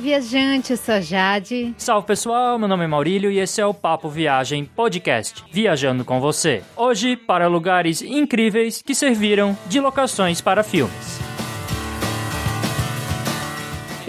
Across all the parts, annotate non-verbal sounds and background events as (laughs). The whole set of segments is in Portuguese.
Viajante, eu sou Jade. Salve pessoal, meu nome é Maurílio e esse é o Papo Viagem Podcast, viajando com você. Hoje para lugares incríveis que serviram de locações para filmes.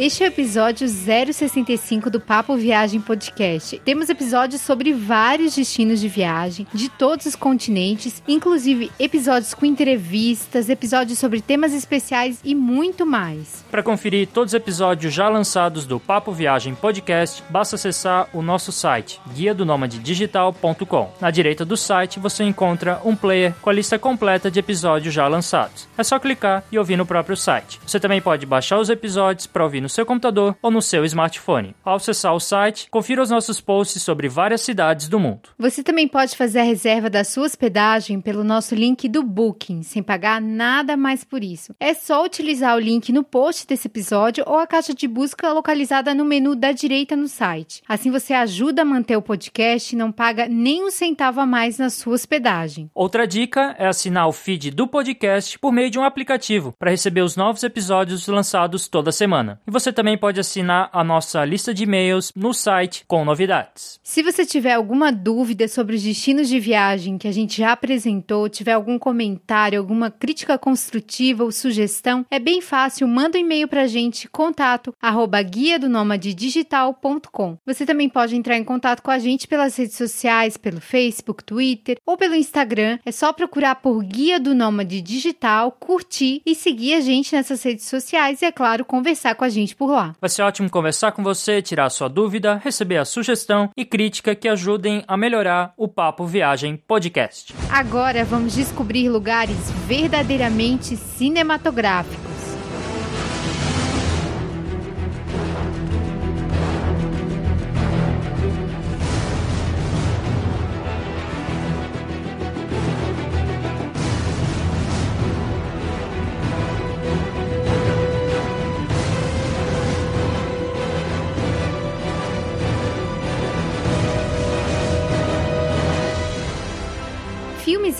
Este é o episódio 065 do Papo Viagem Podcast. Temos episódios sobre vários destinos de viagem, de todos os continentes, inclusive episódios com entrevistas, episódios sobre temas especiais e muito mais. Para conferir todos os episódios já lançados do Papo Viagem Podcast, basta acessar o nosso site, guia do digital.com. Na direita do site você encontra um player com a lista completa de episódios já lançados. É só clicar e ouvir no próprio site. Você também pode baixar os episódios para ouvir no seu computador ou no seu smartphone. Ao acessar o site, confira os nossos posts sobre várias cidades do mundo. Você também pode fazer a reserva da sua hospedagem pelo nosso link do Booking, sem pagar nada mais por isso. É só utilizar o link no post desse episódio ou a caixa de busca localizada no menu da direita no site. Assim você ajuda a manter o podcast e não paga nem um centavo a mais na sua hospedagem. Outra dica é assinar o feed do podcast por meio de um aplicativo para receber os novos episódios lançados toda semana. Você também pode assinar a nossa lista de e-mails no site com novidades. Se você tiver alguma dúvida sobre os destinos de viagem que a gente já apresentou, tiver algum comentário, alguma crítica construtiva ou sugestão, é bem fácil, manda um e-mail para a gente, contato arroba digital.com. Você também pode entrar em contato com a gente pelas redes sociais, pelo Facebook, Twitter ou pelo Instagram. É só procurar por Guia do Nômade Digital, curtir e seguir a gente nessas redes sociais e, é claro, conversar com a gente gente por lá. Vai ser ótimo conversar com você, tirar sua dúvida, receber a sugestão e crítica que ajudem a melhorar o Papo Viagem Podcast. Agora vamos descobrir lugares verdadeiramente cinematográficos.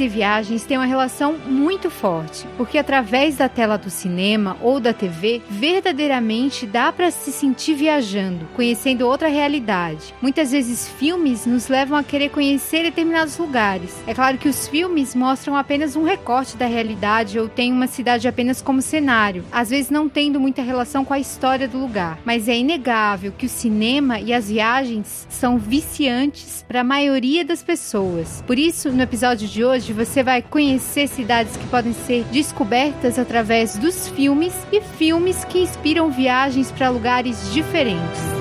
E viagens têm uma relação muito forte, porque através da tela do cinema ou da TV, verdadeiramente dá para se sentir viajando, conhecendo outra realidade. Muitas vezes filmes nos levam a querer conhecer determinados lugares. É claro que os filmes mostram apenas um recorte da realidade ou têm uma cidade apenas como cenário, às vezes não tendo muita relação com a história do lugar. Mas é inegável que o cinema e as viagens são viciantes para a maioria das pessoas. Por isso, no episódio de hoje você vai conhecer cidades que podem ser descobertas através dos filmes e filmes que inspiram viagens para lugares diferentes.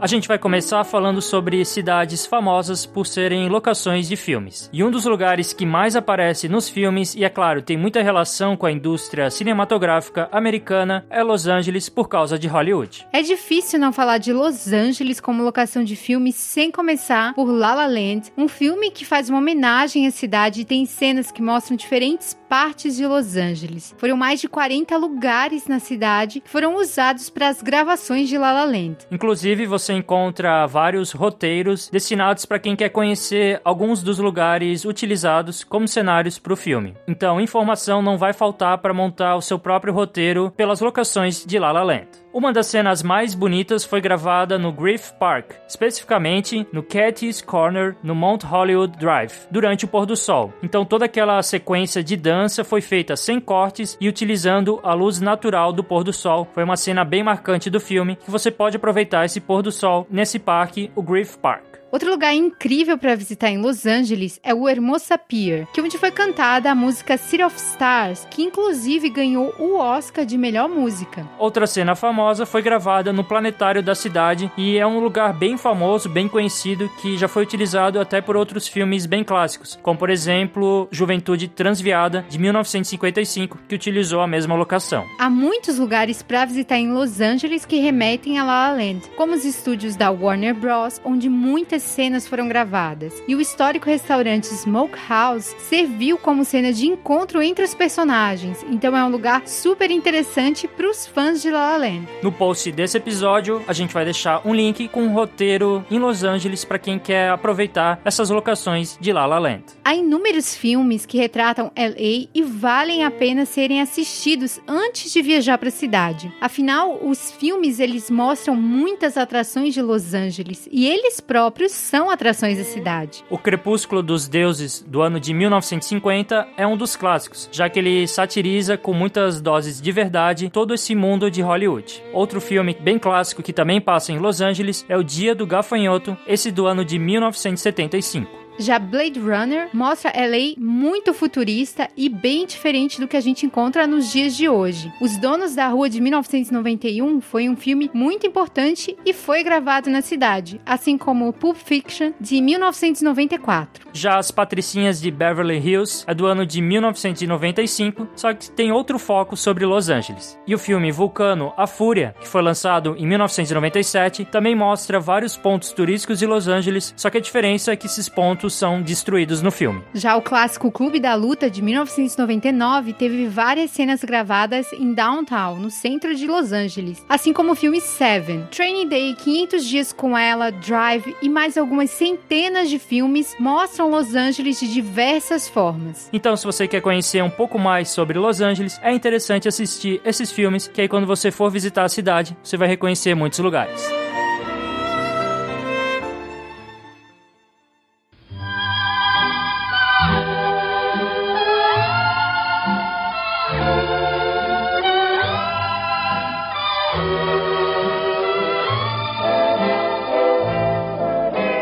A gente vai começar falando sobre cidades famosas por serem locações de filmes. E um dos lugares que mais aparece nos filmes, e é claro, tem muita relação com a indústria cinematográfica americana, é Los Angeles por causa de Hollywood. É difícil não falar de Los Angeles como locação de filmes sem começar por La La Land, um filme que faz uma homenagem à cidade e tem cenas que mostram diferentes partes de Los Angeles. Foram mais de 40 lugares na cidade que foram usados para as gravações de La La Land. Inclusive, você você encontra vários roteiros destinados para quem quer conhecer alguns dos lugares utilizados como cenários para o filme. Então, informação não vai faltar para montar o seu próprio roteiro pelas locações de La La Land. Uma das cenas mais bonitas foi gravada no Griff Park, especificamente no Cathy's Corner, no Mount Hollywood Drive, durante o pôr do sol. Então toda aquela sequência de dança foi feita sem cortes e utilizando a luz natural do pôr do sol. Foi uma cena bem marcante do filme que você pode aproveitar esse pôr do sol nesse parque, o Griff Park. Outro lugar incrível para visitar em Los Angeles é o Hermosa Pier, que é onde foi cantada a música City of Stars, que inclusive ganhou o Oscar de melhor música. Outra cena famosa foi gravada no planetário da cidade e é um lugar bem famoso, bem conhecido, que já foi utilizado até por outros filmes bem clássicos, como por exemplo Juventude Transviada de 1955, que utilizou a mesma locação. Há muitos lugares para visitar em Los Angeles que remetem a La La Land, como os estúdios da Warner Bros, onde muitas várias cenas foram gravadas, e o histórico restaurante Smokehouse serviu como cena de encontro entre os personagens, então é um lugar super interessante para os fãs de La La Land. No post desse episódio, a gente vai deixar um link com um roteiro em Los Angeles para quem quer aproveitar essas locações de La La Land. Há inúmeros filmes que retratam LA e valem a pena serem assistidos antes de viajar para a cidade. Afinal, os filmes eles mostram muitas atrações de Los Angeles e eles próprios são atrações da cidade. O Crepúsculo dos Deuses do ano de 1950 é um dos clássicos, já que ele satiriza com muitas doses de verdade todo esse mundo de Hollywood. Outro filme bem clássico que também passa em Los Angeles é O Dia do Gafanhoto, esse do ano de 1975. Já Blade Runner mostra LA muito futurista e bem diferente do que a gente encontra nos dias de hoje. Os Donos da Rua de 1991 foi um filme muito importante e foi gravado na cidade, assim como Pulp Fiction de 1994. Já As Patricinhas de Beverly Hills é do ano de 1995, só que tem outro foco sobre Los Angeles. E o filme Vulcano, A Fúria, que foi lançado em 1997, também mostra vários pontos turísticos de Los Angeles, só que a diferença é que esses pontos são destruídos no filme. Já o clássico Clube da Luta de 1999 teve várias cenas gravadas em downtown, no centro de Los Angeles, assim como o filme Seven, Training Day, 500 dias com ela, Drive e mais algumas centenas de filmes mostram Los Angeles de diversas formas. Então, se você quer conhecer um pouco mais sobre Los Angeles, é interessante assistir esses filmes, que aí quando você for visitar a cidade, você vai reconhecer muitos lugares.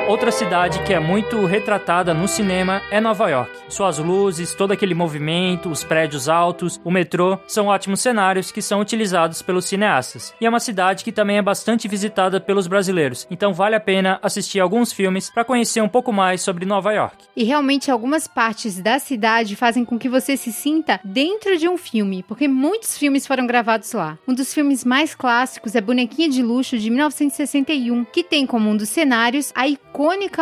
Outra cidade que é muito retratada no cinema é Nova York. Suas luzes, todo aquele movimento, os prédios altos, o metrô, são ótimos cenários que são utilizados pelos cineastas. E é uma cidade que também é bastante visitada pelos brasileiros, então vale a pena assistir alguns filmes para conhecer um pouco mais sobre Nova York. E realmente algumas partes da cidade fazem com que você se sinta dentro de um filme, porque muitos filmes foram gravados lá. Um dos filmes mais clássicos é Bonequinha de Luxo de 1961, que tem como um dos cenários a icônica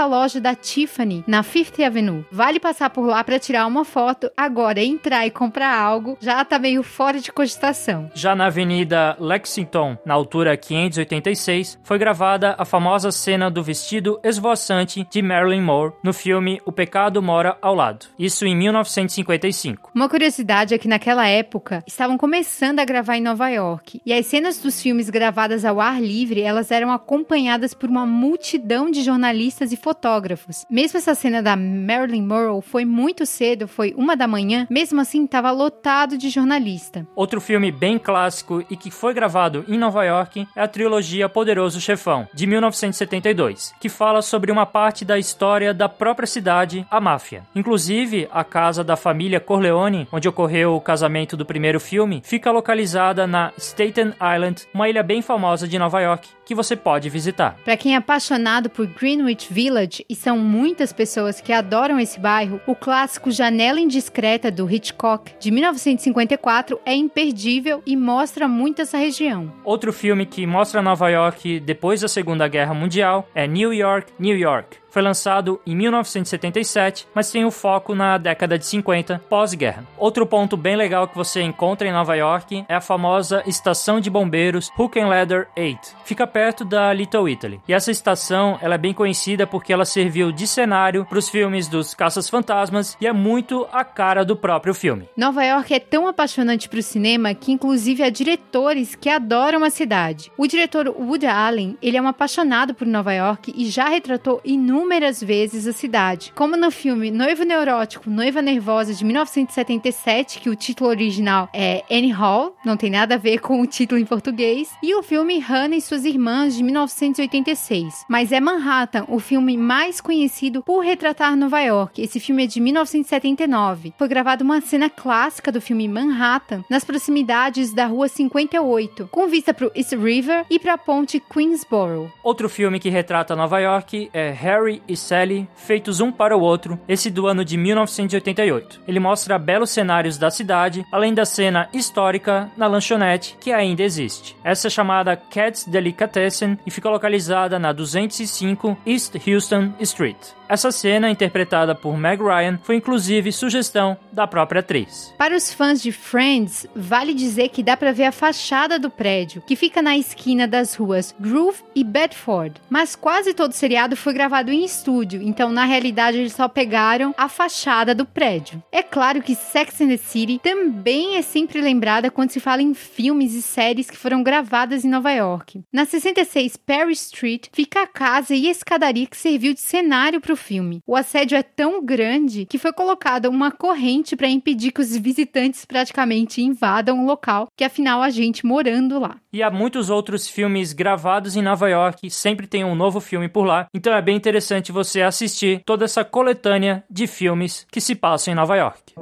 loja da Tiffany na Fifth Avenue. Vale passar por lá para tirar uma foto, agora entrar e comprar algo já tá meio fora de cogitação. Já na Avenida Lexington, na altura 586, foi gravada a famosa cena do vestido esvoaçante de Marilyn Monroe no filme O Pecado Mora ao Lado. Isso em 1955. Uma curiosidade é que naquela época estavam começando a gravar em Nova York e as cenas dos filmes gravadas ao ar livre, elas eram acompanhadas por uma multidão de jornalistas e fotógrafos. Mesmo essa cena da Marilyn Monroe foi muito cedo, foi uma da manhã, mesmo assim estava lotado de jornalista. Outro filme bem clássico e que foi gravado em Nova York é a trilogia Poderoso Chefão, de 1972, que fala sobre uma parte da história da própria cidade, a máfia. Inclusive, a casa da família Corleone, onde ocorreu o casamento do primeiro filme, fica localizada na Staten Island, uma ilha bem famosa de Nova York, que você pode visitar. Para quem é apaixonado por Greenwich Village, e são muitas pessoas que adoram esse bairro, o clássico Janela Indiscreta do Hitchcock, de 1954, é imperdível e mostra muito essa região. Outro filme que mostra Nova York depois da Segunda Guerra Mundial é New York, New York foi lançado em 1977, mas tem o foco na década de 50, pós-guerra. Outro ponto bem legal que você encontra em Nova York é a famosa estação de bombeiros Hook and Ladder 8. Fica perto da Little Italy. E essa estação ela é bem conhecida porque ela serviu de cenário para os filmes dos Caças Fantasmas e é muito a cara do próprio filme. Nova York é tão apaixonante para o cinema que inclusive há diretores que adoram a cidade. O diretor Woody Allen, ele é um apaixonado por Nova York e já retratou inúmeras inúmeras vezes a cidade, como no filme Noivo Neurótico, Noiva Nervosa de 1977, que o título original é Annie Hall, não tem nada a ver com o título em português, e o filme Hannah e suas irmãs de 1986. Mas é Manhattan, o filme mais conhecido por retratar Nova York. Esse filme é de 1979. Foi gravada uma cena clássica do filme Manhattan nas proximidades da Rua 58, com vista para o East River e para a ponte Queensboro. Outro filme que retrata Nova York é Harry Harry e Sally feitos um para o outro, esse do ano de 1988. Ele mostra belos cenários da cidade, além da cena histórica na lanchonete que ainda existe. Essa é chamada Cat's Delicatessen e fica localizada na 205 East Houston Street. Essa cena, interpretada por Meg Ryan, foi inclusive sugestão da própria atriz. Para os fãs de Friends, vale dizer que dá para ver a fachada do prédio, que fica na esquina das ruas Groove e Bedford. Mas quase todo o seriado foi gravado em estúdio, então na realidade eles só pegaram a fachada do prédio. É claro que Sex and the City também é sempre lembrada quando se fala em filmes e séries que foram gravadas em Nova York. Na 66 Perry Street fica a casa e a escadaria que serviu de cenário para o filme. O assédio é tão grande que foi colocada uma corrente para impedir que os visitantes praticamente invadam o local, que afinal a gente morando lá. E há muitos outros filmes gravados em Nova York, sempre tem um novo filme por lá, então é bem interessante você assistir toda essa coletânea de filmes que se passam em Nova York.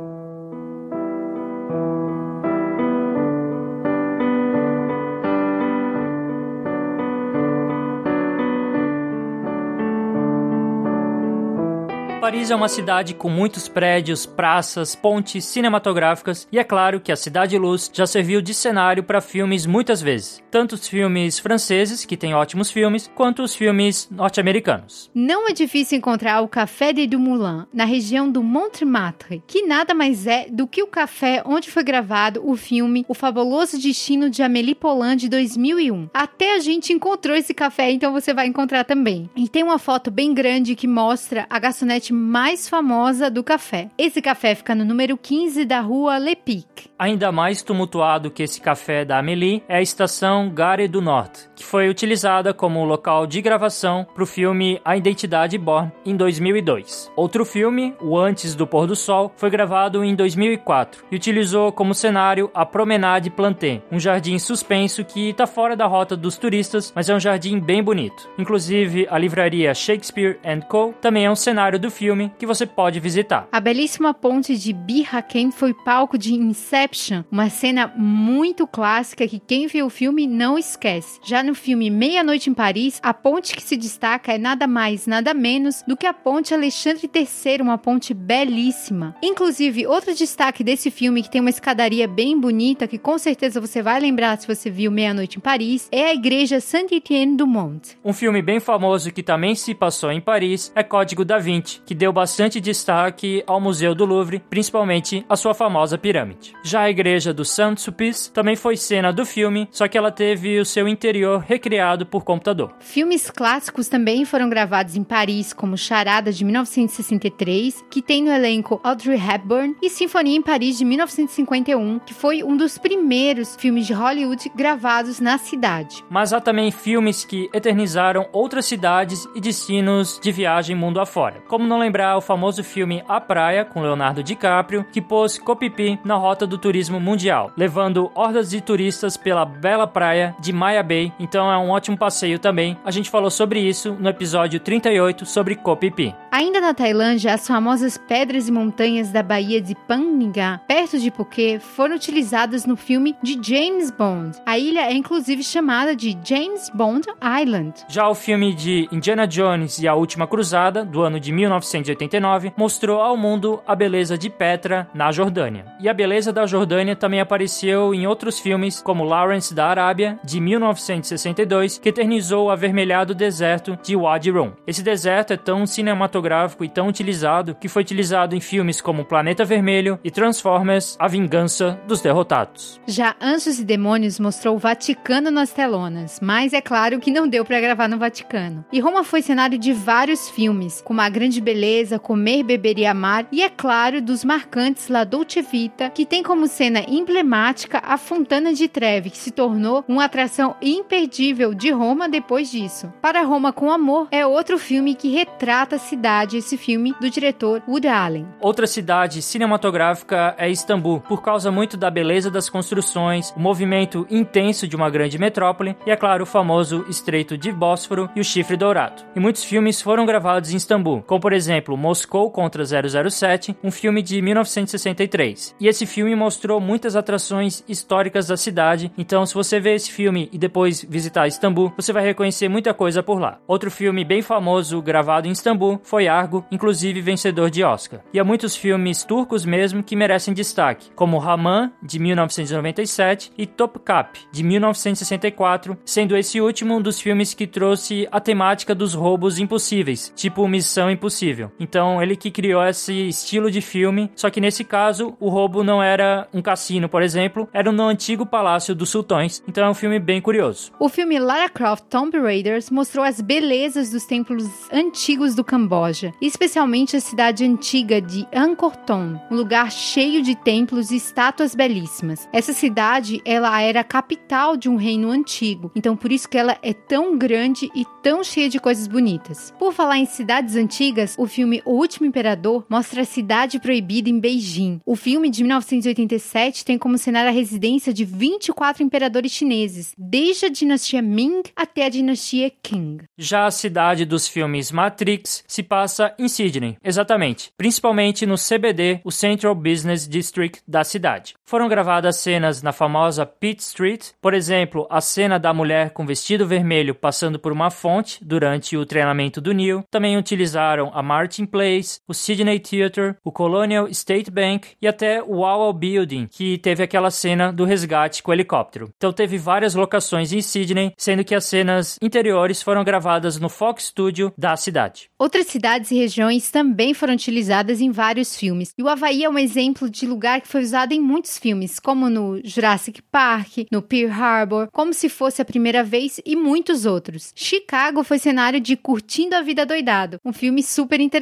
Paris é uma cidade com muitos prédios, praças, pontes cinematográficas e é claro que a Cidade Luz já serviu de cenário para filmes muitas vezes. Tanto os filmes franceses, que têm ótimos filmes, quanto os filmes norte-americanos. Não é difícil encontrar o Café de Dumoulin, na região do Montmartre, que nada mais é do que o café onde foi gravado o filme O Fabuloso Destino de Amélie Poulain de 2001. Até a gente encontrou esse café, então você vai encontrar também. E tem uma foto bem grande que mostra a garçonete mais famosa do café. Esse café fica no número 15 da rua Lepic. Ainda mais tumultuado que esse café da Amélie é a estação Gare do Norte, que foi utilizada como local de gravação para o filme A Identidade Born em 2002. Outro filme, O Antes do Pôr do Sol, foi gravado em 2004 e utilizou como cenário a Promenade Planté, um jardim suspenso que está fora da rota dos turistas, mas é um jardim bem bonito. Inclusive, a livraria Shakespeare Co. também é um cenário do filme que você pode visitar. A belíssima ponte de Bir Hakeim foi palco de Inception, uma cena muito clássica que quem viu o filme não esquece. Já no filme Meia Noite em Paris, a ponte que se destaca é nada mais, nada menos do que a ponte Alexandre III, uma ponte belíssima. Inclusive, outro destaque desse filme que tem uma escadaria bem bonita, que com certeza você vai lembrar se você viu Meia Noite em Paris, é a igreja Saint-Étienne du Mont. Um filme bem famoso que também se passou em Paris é Código da Vinci, que deu bastante destaque ao Museu do Louvre, principalmente a sua famosa pirâmide. Já a igreja do Saint-Sulpice também foi cena do filme, só que ela teve o seu interior recriado por computador. Filmes clássicos também foram gravados em Paris, como Charada de 1963, que tem no elenco Audrey Hepburn, e Sinfonia em Paris de 1951, que foi um dos primeiros filmes de Hollywood gravados na cidade. Mas há também filmes que eternizaram outras cidades e destinos de viagem mundo afora, como não lembrar o famoso filme A Praia, com Leonardo DiCaprio, que pôs Copipi na rota do turismo mundial, levando hordas de turistas pela bela praia de Maya Bay. Então é um ótimo passeio também. A gente falou sobre isso no episódio 38 sobre Copipi. Ainda na Tailândia, as famosas pedras e montanhas da Baía de Phangan, perto de Phuket, foram utilizadas no filme de James Bond. A ilha é inclusive chamada de James Bond Island. Já o filme de Indiana Jones e a Última Cruzada, do ano de 1989, mostrou ao mundo a beleza de Petra, na Jordânia. E a beleza da Jordânia também apareceu em outros filmes, como Lawrence da Arábia, de 1962, que eternizou o avermelhado deserto de Wadi Rum. Esse deserto é tão cinematográfico e tão utilizado que foi utilizado em filmes como Planeta Vermelho e Transformers: A Vingança dos Derrotados. Já Anjos e Demônios mostrou o Vaticano nas telonas, mas é claro que não deu para gravar no Vaticano. E Roma foi cenário de vários filmes, como A Grande Beleza, Comer, Beber e Amar, e é claro, dos marcantes La Dolce Vita, que tem como cena emblemática a Fontana de Trevi, que se tornou uma atração imperdível de Roma depois disso. Para Roma com Amor é outro filme que retrata a cidade cidade esse filme do diretor Woody Allen. Outra cidade cinematográfica é Istambul, por causa muito da beleza das construções, o movimento intenso de uma grande metrópole e, é claro, o famoso Estreito de Bósforo e o Chifre Dourado. E muitos filmes foram gravados em Istambul, como por exemplo Moscou contra 007, um filme de 1963. E esse filme mostrou muitas atrações históricas da cidade, então se você ver esse filme e depois visitar Istambul, você vai reconhecer muita coisa por lá. Outro filme bem famoso gravado em Istambul foi Argo, inclusive vencedor de Oscar. E há muitos filmes turcos mesmo que merecem destaque, como Raman, de 1997, e Topkapı, de 1964, sendo esse último um dos filmes que trouxe a temática dos roubos impossíveis, tipo Missão Impossível. Então, ele que criou esse estilo de filme, só que nesse caso, o roubo não era um cassino, por exemplo, era no antigo Palácio dos Sultões. Então, é um filme bem curioso. O filme Lara Croft Tomb Raiders mostrou as belezas dos templos antigos do Camboja, especialmente a cidade antiga de Angkor Thom, um lugar cheio de templos e estátuas belíssimas. Essa cidade, ela era a capital de um reino antigo, então por isso que ela é tão grande e tão cheia de coisas bonitas. Por falar em cidades antigas, o filme O Último Imperador mostra a cidade proibida em Beijing. O filme de 1987 tem como cenário a residência de 24 imperadores chineses, desde a dinastia Ming até a dinastia Qing. Já a cidade dos filmes Matrix se passa em Sydney, exatamente, principalmente no CBD, o Central Business District da cidade. Foram gravadas cenas na famosa Pitt Street, por exemplo, a cena da mulher com vestido vermelho passando por uma fonte durante o treinamento do Neil. Também utilizaram a Martin Place, o Sydney Theatre, o Colonial State Bank e até o Wall Building, que teve aquela cena do resgate com o helicóptero. Então teve várias locações em Sydney, sendo que as cenas interiores foram gravadas no Fox Studio da cidade. Outras cidades e regiões também foram utilizadas em vários filmes. E o Havaí é um exemplo de lugar que foi usado em muitos filmes, como no Jurassic Park, no Pearl Harbor, como se fosse a primeira vez e muitos outros. Chicago foi cenário de Curtindo a Vida Doidado, um filme super interessante.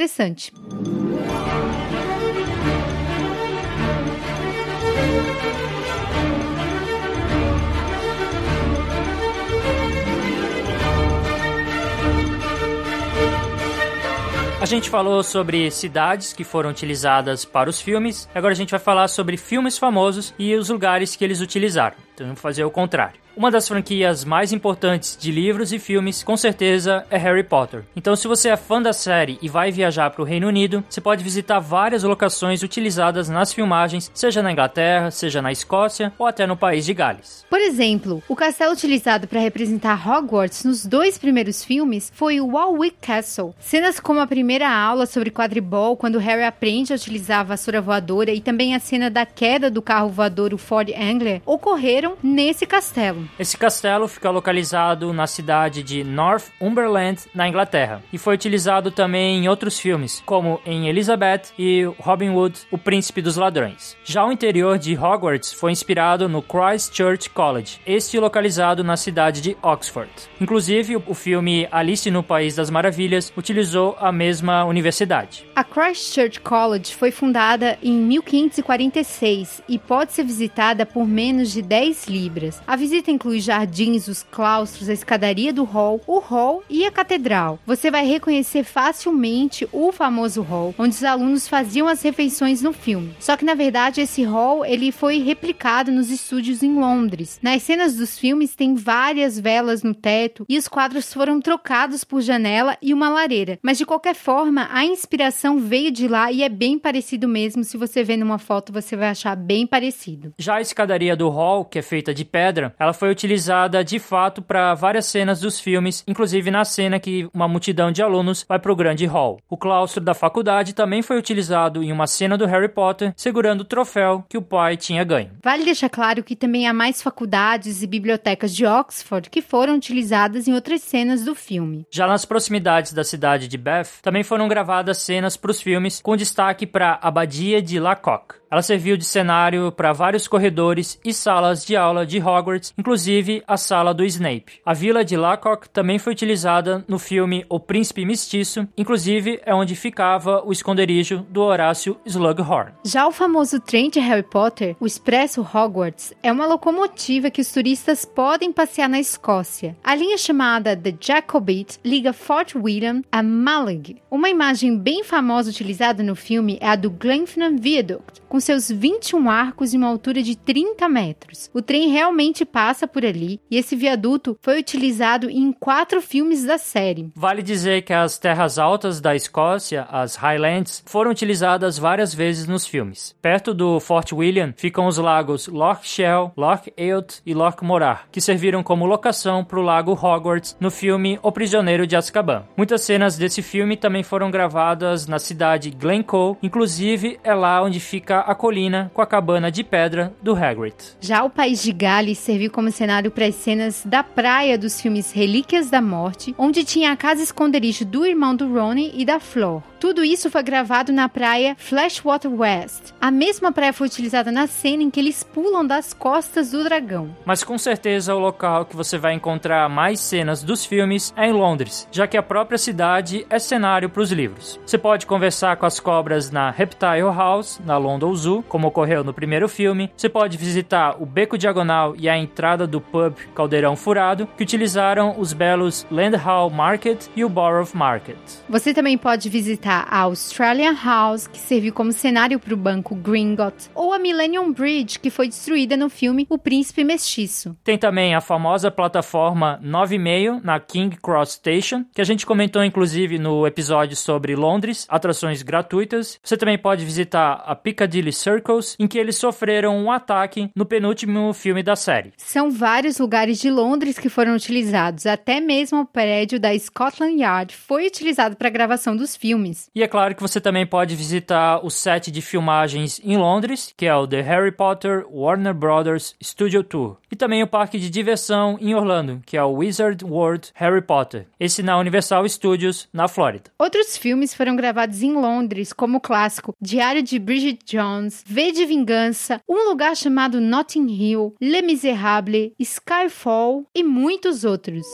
A gente falou sobre cidades que foram utilizadas para os filmes, agora a gente vai falar sobre filmes famosos e os lugares que eles utilizaram. Então vamos fazer o contrário. Uma das franquias mais importantes de livros e filmes, com certeza, é Harry Potter. Então, se você é fã da série e vai viajar para o Reino Unido, você pode visitar várias locações utilizadas nas filmagens, seja na Inglaterra, seja na Escócia ou até no país de Gales. Por exemplo, o castelo utilizado para representar Hogwarts nos dois primeiros filmes foi o Warwick Castle. Cenas como a primeira aula sobre quadribol, quando Harry aprende a utilizar a vassoura voadora, e também a cena da queda do carro voador, o Ford Angler, ocorreram nesse castelo. Esse castelo fica localizado na cidade de Northumberland, na Inglaterra, e foi utilizado também em outros filmes, como em Elizabeth e Robin Hood, o Príncipe dos Ladrões. Já o interior de Hogwarts foi inspirado no Christ Church College, este localizado na cidade de Oxford. Inclusive, o filme Alice no País das Maravilhas utilizou a mesma universidade. A Christ Church College foi fundada em 1546 e pode ser visitada por menos de 10 libras. A visita inclui jardins, os claustros, a escadaria do hall, o hall e a catedral. Você vai reconhecer facilmente o famoso hall, onde os alunos faziam as refeições no filme. Só que na verdade esse hall ele foi replicado nos estúdios em Londres. Nas cenas dos filmes tem várias velas no teto e os quadros foram trocados por janela e uma lareira. Mas de qualquer forma, a inspiração veio de lá e é bem parecido mesmo. Se você vê numa foto, você vai achar bem parecido. Já a escadaria do hall, que é feita de pedra, ela foi utilizada de fato para várias cenas dos filmes, inclusive na cena que uma multidão de alunos vai para o grande hall. O claustro da faculdade também foi utilizado em uma cena do Harry Potter, segurando o troféu que o pai tinha ganho. Vale deixar claro que também há mais faculdades e bibliotecas de Oxford que foram utilizadas em outras cenas do filme. Já nas proximidades da cidade de Bath, também foram gravadas cenas para os filmes com destaque para a Abadia de Lacock. Ela serviu de cenário para vários corredores e salas de aula de Hogwarts, inclusive a sala do Snape. A vila de Lacock também foi utilizada no filme O Príncipe Mestiço, inclusive é onde ficava o esconderijo do Horácio Slughorn. Já o famoso trem de Harry Potter, o Expresso Hogwarts, é uma locomotiva que os turistas podem passear na Escócia. A linha chamada The Jacobite liga Fort William a Malig. Uma imagem bem famosa utilizada no filme é a do Glenfinnan Viaduct, com seus 21 arcos e uma altura de 30 metros. O trem realmente passa por ali e esse viaduto foi utilizado em quatro filmes da série. Vale dizer que as terras altas da Escócia, as Highlands, foram utilizadas várias vezes nos filmes. Perto do Fort William ficam os lagos Loch Shell, Loch Eoth e Loch Morar, que serviram como locação para o lago Hogwarts no filme O Prisioneiro de Azkaban. Muitas cenas desse filme também foram gravadas na cidade Glencoe, inclusive é lá onde fica a colina com a cabana de pedra do Hagrid. Já o país de Gales serviu como cenário para as cenas da praia dos filmes Relíquias da Morte, onde tinha a casa esconderijo do irmão do Ronnie e da Flor. Tudo isso foi gravado na praia Flashwater West. A mesma praia foi utilizada na cena em que eles pulam das costas do dragão. Mas com certeza o local que você vai encontrar mais cenas dos filmes é em Londres, já que a própria cidade é cenário para os livros. Você pode conversar com as cobras na Reptile House, na London Zoo, como ocorreu no primeiro filme. Você pode visitar o Beco Diagonal e a entrada do pub Caldeirão Furado, que utilizaram os belos Land Hall Market e o Borough Market. Você também pode visitar a Australian House, que serviu como cenário para o banco Gringotts, ou a Millennium Bridge, que foi destruída no filme O Príncipe Mestiço. Tem também a famosa plataforma 9,5 na King Cross Station, que a gente comentou inclusive no episódio sobre Londres, atrações gratuitas. Você também pode visitar a Piccadilly Circus, em que eles sofreram um ataque no penúltimo filme da série. São vários lugares de Londres que foram utilizados, até mesmo o prédio da Scotland Yard foi utilizado para a gravação dos filmes. E é claro que você também pode visitar o set de filmagens em Londres, que é o The Harry Potter Warner Brothers Studio Tour, e também o parque de diversão em Orlando, que é o Wizard World Harry Potter, esse na Universal Studios, na Flórida. Outros filmes foram gravados em Londres, como o clássico Diário de Bridget Jones, V de Vingança, Um Lugar Chamado Notting Hill, Les Miserables, Skyfall e muitos outros.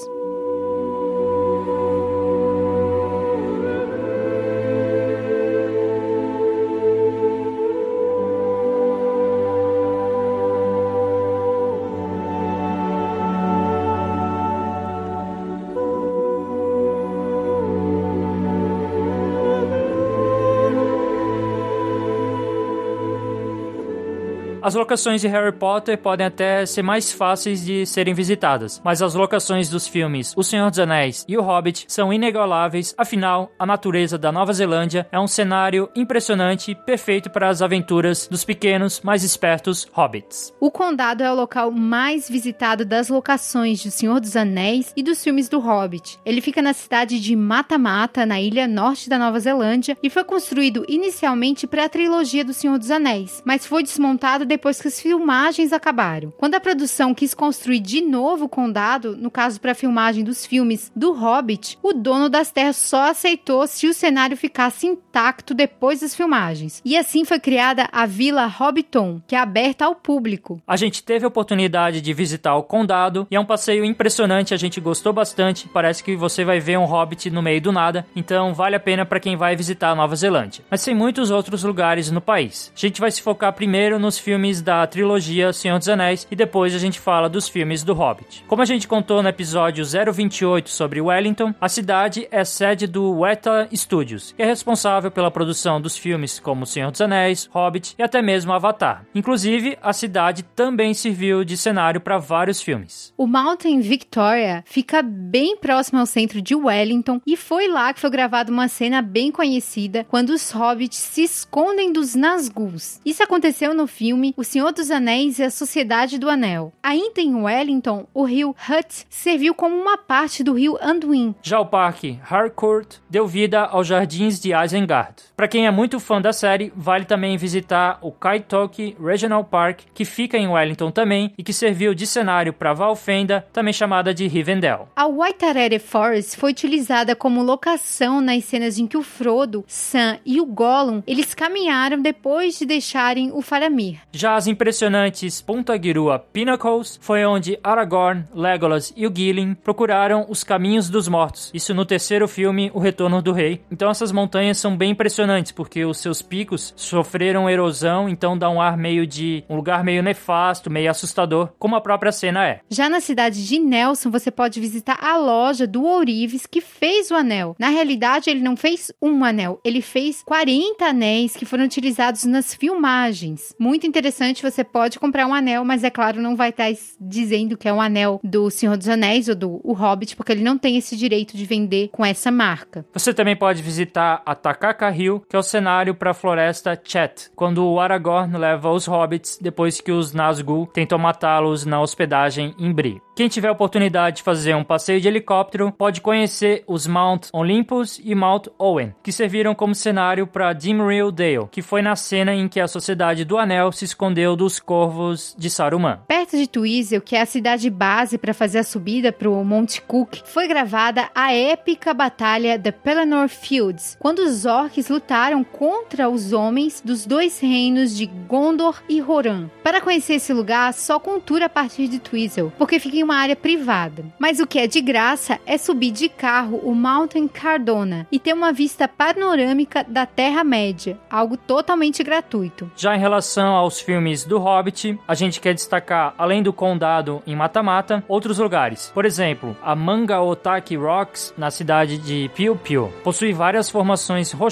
As locações de Harry Potter podem até ser mais fáceis de serem visitadas, mas as locações dos filmes O Senhor dos Anéis e O Hobbit são inigualáveis, afinal, a natureza da Nova Zelândia é um cenário impressionante, perfeito para as aventuras dos pequenos, mais espertos hobbits. O condado é o local mais visitado das locações de O Senhor dos Anéis e dos filmes do Hobbit. Ele fica na cidade de Mata-Mata, na ilha norte da Nova Zelândia, e foi construído inicialmente para a trilogia do Senhor dos Anéis, mas foi desmontado depois depois que as filmagens acabaram. Quando a produção quis construir de novo o condado, no caso para a filmagem dos filmes do Hobbit, o dono das terras só aceitou se o cenário ficasse intacto depois das filmagens. E assim foi criada a Vila Hobbiton, que é aberta ao público. A gente teve a oportunidade de visitar o condado e é um passeio impressionante, a gente gostou bastante. Parece que você vai ver um hobbit no meio do nada, então vale a pena para quem vai visitar a Nova Zelândia. Mas tem muitos outros lugares no país. A gente vai se focar primeiro nos filmes da trilogia Senhor dos Anéis e depois a gente fala dos filmes do Hobbit. Como a gente contou no episódio 028 sobre Wellington, a cidade é sede do Weta Studios, que é responsável pela produção dos filmes como Senhor dos Anéis, Hobbit e até mesmo Avatar. Inclusive, a cidade também serviu de cenário para vários filmes. O Mountain Victoria fica bem próximo ao centro de Wellington e foi lá que foi gravada uma cena bem conhecida quando os hobbits se escondem dos Nazguls. Isso aconteceu no filme O Senhor dos Anéis e a Sociedade do Anel. Ainda em Wellington, o rio Hutt serviu como uma parte do rio Anduin. Já o parque Harcourt deu vida aos jardins de Isengard Isengard. Para quem é muito fã da série, vale também visitar o Kaitoki Regional Park, que fica em Wellington também e que serviu de cenário para Valfenda, também chamada de Rivendell. A Waitarere Forest foi utilizada como locação nas cenas em que o Frodo, Sam e o Gollum eles caminharam depois de deixarem o Faramir. Já as impressionantes Ponta Girua Pinnacles foi onde Aragorn, Legolas e o Gilling procuraram os caminhos dos mortos. Isso no terceiro filme, O Retorno do Rei. Então essas montanhas são bem impressionantes porque os seus picos sofreram erosão, então dá um ar meio de um lugar meio nefasto, meio assustador, como a própria cena é. Já na cidade de Nelson, você pode visitar a loja do Ourives que fez o anel. Na realidade, ele não fez um anel, ele fez 40 anéis que foram utilizados nas filmagens. Muito interessante, você pode comprar um anel, mas é claro, não vai estar dizendo que é um anel do Senhor dos Anéis ou do o Hobbit, porque ele não tem esse direito de vender com essa marca. Você também pode visitar a Takaka Hill, que é o cenário para a floresta Chet, quando o Aragorn leva os hobbits depois que os Nazgûl tentam matá-los na hospedagem em Bree. Quem tiver oportunidade de fazer um passeio de helicóptero pode conhecer os Mount Olympus e Mount Owen, que serviram como cenário para Dimrill Dale, que foi na cena em que a Sociedade do Anel se escondeu dos corvos de Saruman. Perto de Twizel, que é a cidade base para fazer a subida para o Monte Cook, foi gravada a épica batalha da Pelennor Fields, quando os orcs lutaram contra os homens dos dois reinos de Gondor e Rohan. Para conhecer esse lugar, só tour a partir de Twizel, porque fica em uma área privada. Mas o que é de graça é subir de carro o Mountain Cardona e ter uma vista panorâmica da Terra-média, algo totalmente gratuito. Já em relação aos filmes do Hobbit, a gente quer destacar, além do condado em Mata-Mata, outros lugares. Por exemplo, a Mangaotaki Rocks, na cidade de Piu Piu. Possui várias formações rochosas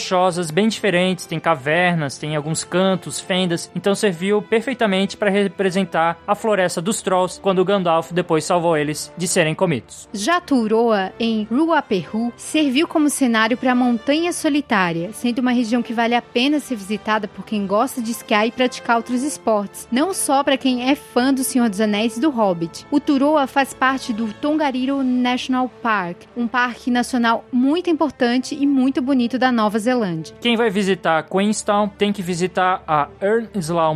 bem diferentes, tem cavernas, tem alguns cantos, fendas, então serviu perfeitamente para representar a floresta dos Trolls quando Gandalf depois salvou eles de serem comidos. Já Turoa, em Ruapehu, serviu como cenário para a Montanha Solitária, sendo uma região que vale a pena ser visitada por quem gosta de esquiar e praticar outros esportes, não só para quem é fã do Senhor dos Anéis e do Hobbit. O Turoa faz parte do Tongariro National Park, um parque nacional muito importante e muito bonito da Nova Zelândia. Quem vai visitar Queenstown tem que visitar a Ern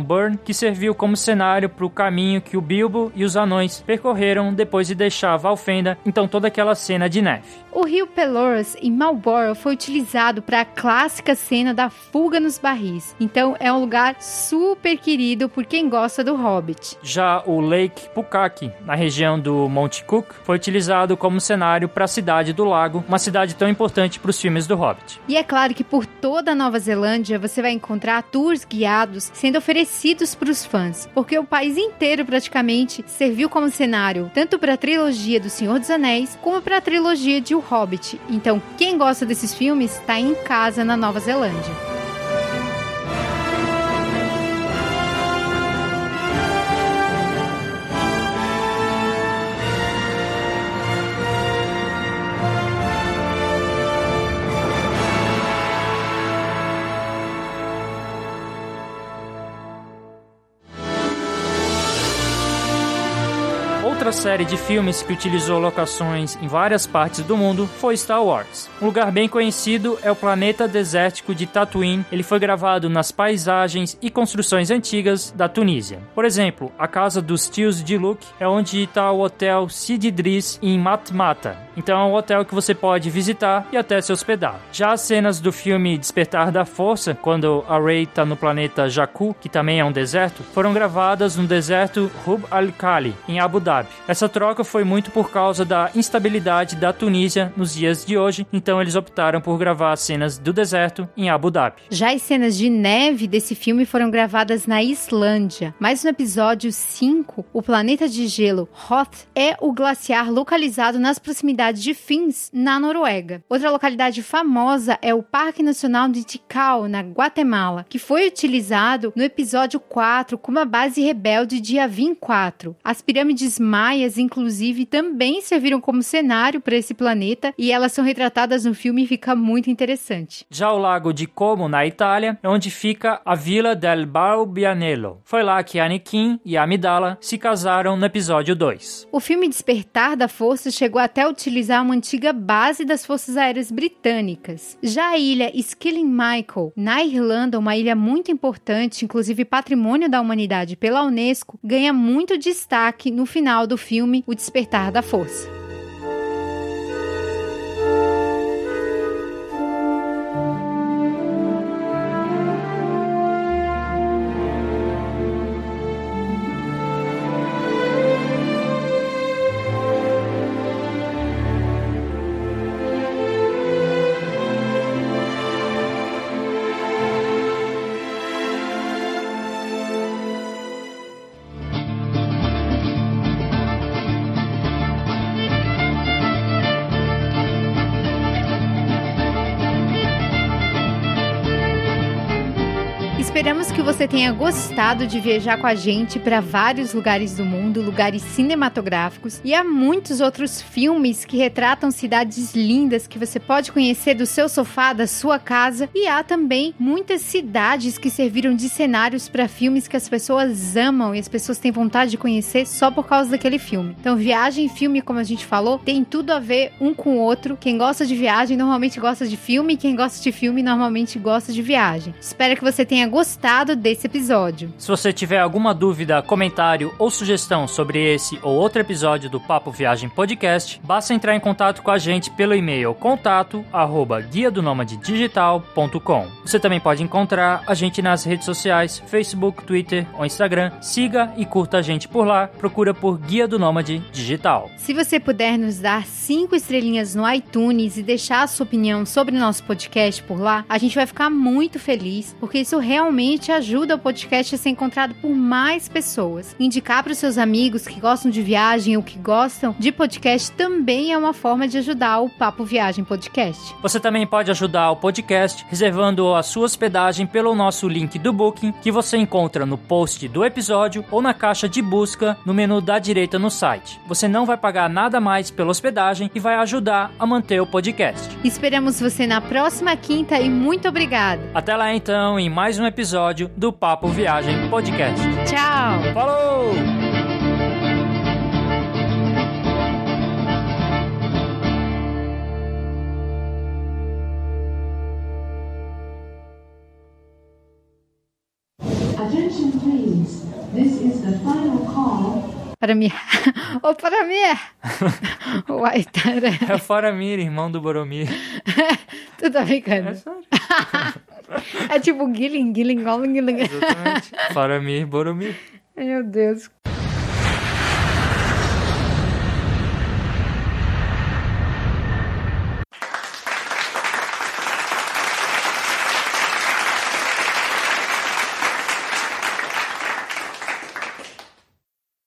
Burn, que serviu como cenário para o caminho que o Bilbo e os anões percorreram depois de deixar Valfenda, então toda aquela cena de neve. O rio Pelorus, em Marlborough, foi utilizado para a clássica cena da fuga nos barris. Então é um lugar super querido por quem gosta do Hobbit. Já o Lake Pukaki, na região do Monte Cook, foi utilizado como cenário para a cidade do lago, uma cidade tão importante para os filmes do Hobbit. E é claro que por toda a Nova Zelândia você vai encontrar tours guiados sendo oferecidos para os fãs, porque o país inteiro praticamente serviu como cenário tanto para a trilogia do Senhor dos Anéis como para a trilogia de O Hobbit. Então, quem gosta desses filmes está em casa na Nova Zelândia. Outra série de filmes que utilizou locações em várias partes do mundo foi Star Wars. Um lugar bem conhecido é o planeta desértico de Tatooine. Ele foi gravado nas paisagens e construções antigas da Tunísia. Por exemplo, a casa dos tios de Luke é onde está o hotel Sid Idris em Matmata. Então é um hotel que você pode visitar e até se hospedar. Já as cenas do filme Despertar da Força, quando a Rey está no planeta Jakku, que também é um deserto, foram gravadas no deserto Rub al-Khali, em Abu Dhabi. Essa troca foi muito por causa da instabilidade da Tunísia nos dias de hoje, então eles optaram por gravar as cenas do deserto em Abu Dhabi. Já as cenas de neve desse filme foram gravadas na Islândia, mas no episódio 5, o planeta de gelo Hoth é o glaciar localizado nas proximidades de Fins, na Noruega. Outra localidade famosa é o Parque Nacional de Tikal, na Guatemala, que foi utilizado no episódio 4 como a base rebelde de Avin 4. As pirâmides maias maias, inclusive, também serviram como cenário para esse planeta e elas são retratadas no filme e fica muito interessante. Já o lago de Como, na Itália, é onde fica a Vila del Barbianello. Foi lá que Anakin e Amidala se casaram no episódio 2. O filme Despertar da Força chegou até a utilizar uma antiga base das Forças Aéreas Britânicas. Já a ilha Skilling Michael, na Irlanda, uma ilha muito importante, inclusive patrimônio da humanidade pela Unesco, ganha muito destaque no final do filme O Despertar da Força. Esperamos que você tenha gostado de viajar com a gente para vários lugares do mundo, lugares cinematográficos, e há muitos outros filmes que retratam cidades lindas que você pode conhecer do seu sofá, da sua casa, e há também muitas cidades que serviram de cenários para filmes que as pessoas amam e as pessoas têm vontade de conhecer só por causa daquele filme. Então, viagem e filme, como a gente falou, tem tudo a ver um com o outro. Quem gosta de viagem normalmente gosta de filme, e quem gosta de filme normalmente gosta de viagem. Espero que você tenha gostado gostado desse episódio. Se você tiver alguma dúvida, comentário ou sugestão sobre esse ou outro episódio do Papo Viagem Podcast, basta entrar em contato com a gente pelo e-mail contato arroba guia do digital.com. Você também pode encontrar a gente nas redes sociais, Facebook, Twitter ou Instagram. Siga e curta a gente por lá. Procura por Guia do Nômade Digital. Se você puder nos dar cinco estrelinhas no iTunes e deixar a sua opinião sobre nosso podcast por lá, a gente vai ficar muito feliz, porque isso realmente ajuda o podcast a ser encontrado por mais pessoas. Indicar para os seus amigos que gostam de viagem ou que gostam de podcast também é uma forma de ajudar o Papo Viagem Podcast. Você também pode ajudar o podcast reservando a sua hospedagem pelo nosso link do Booking, que você encontra no post do episódio ou na caixa de busca no menu da direita no site. Você não vai pagar nada mais pela hospedagem e vai ajudar a manter o podcast. Esperamos você na próxima quinta e muito obrigada. Até lá então, em mais um episódio do Papo Viagem Podcast. Tchau. Falou! Attention please. This is the final call Para mim. (laughs) Ou para mim. Uai, tara. É (laughs) o Faramir, irmão do Boromir. (laughs) tu tá brincando? É sério. É tipo Gilling, Gilling, Gilling, Gilling. Exatamente. Faramir, Boromir. Meu Deus.